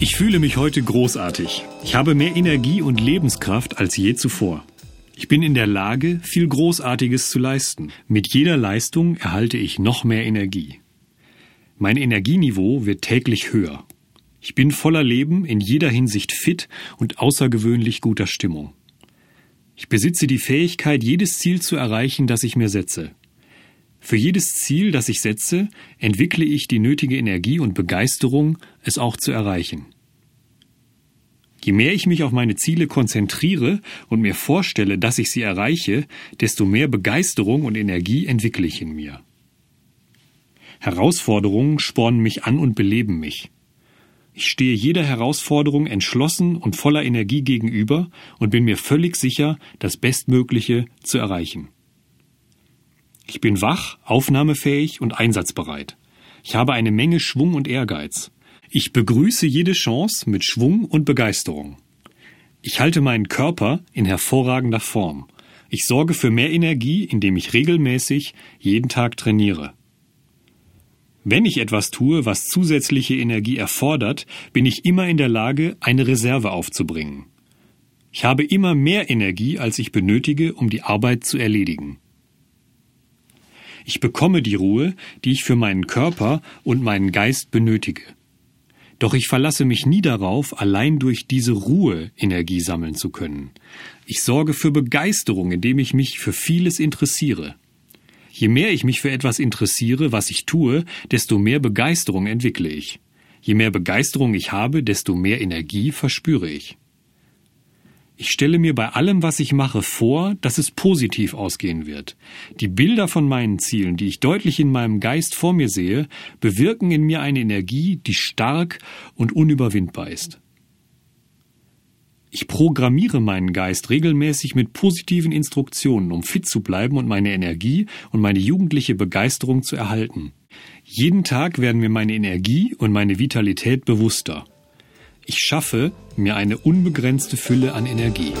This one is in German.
Ich fühle mich heute großartig. Ich habe mehr Energie und Lebenskraft als je zuvor. Ich bin in der Lage, viel Großartiges zu leisten. Mit jeder Leistung erhalte ich noch mehr Energie. Mein Energieniveau wird täglich höher. Ich bin voller Leben, in jeder Hinsicht fit und außergewöhnlich guter Stimmung. Ich besitze die Fähigkeit, jedes Ziel zu erreichen, das ich mir setze. Für jedes Ziel, das ich setze, entwickle ich die nötige Energie und Begeisterung, es auch zu erreichen. Je mehr ich mich auf meine Ziele konzentriere und mir vorstelle, dass ich sie erreiche, desto mehr Begeisterung und Energie entwickle ich in mir. Herausforderungen spornen mich an und beleben mich. Ich stehe jeder Herausforderung entschlossen und voller Energie gegenüber und bin mir völlig sicher, das Bestmögliche zu erreichen. Ich bin wach, aufnahmefähig und einsatzbereit. Ich habe eine Menge Schwung und Ehrgeiz. Ich begrüße jede Chance mit Schwung und Begeisterung. Ich halte meinen Körper in hervorragender Form. Ich sorge für mehr Energie, indem ich regelmäßig jeden Tag trainiere. Wenn ich etwas tue, was zusätzliche Energie erfordert, bin ich immer in der Lage, eine Reserve aufzubringen. Ich habe immer mehr Energie, als ich benötige, um die Arbeit zu erledigen. Ich bekomme die Ruhe, die ich für meinen Körper und meinen Geist benötige. Doch ich verlasse mich nie darauf, allein durch diese Ruhe Energie sammeln zu können. Ich sorge für Begeisterung, indem ich mich für vieles interessiere. Je mehr ich mich für etwas interessiere, was ich tue, desto mehr Begeisterung entwickle ich. Je mehr Begeisterung ich habe, desto mehr Energie verspüre ich. Ich stelle mir bei allem, was ich mache, vor, dass es positiv ausgehen wird. Die Bilder von meinen Zielen, die ich deutlich in meinem Geist vor mir sehe, bewirken in mir eine Energie, die stark und unüberwindbar ist. Ich programmiere meinen Geist regelmäßig mit positiven Instruktionen, um fit zu bleiben und meine Energie und meine jugendliche Begeisterung zu erhalten. Jeden Tag werden mir meine Energie und meine Vitalität bewusster. Ich schaffe mir eine unbegrenzte Fülle an Energie.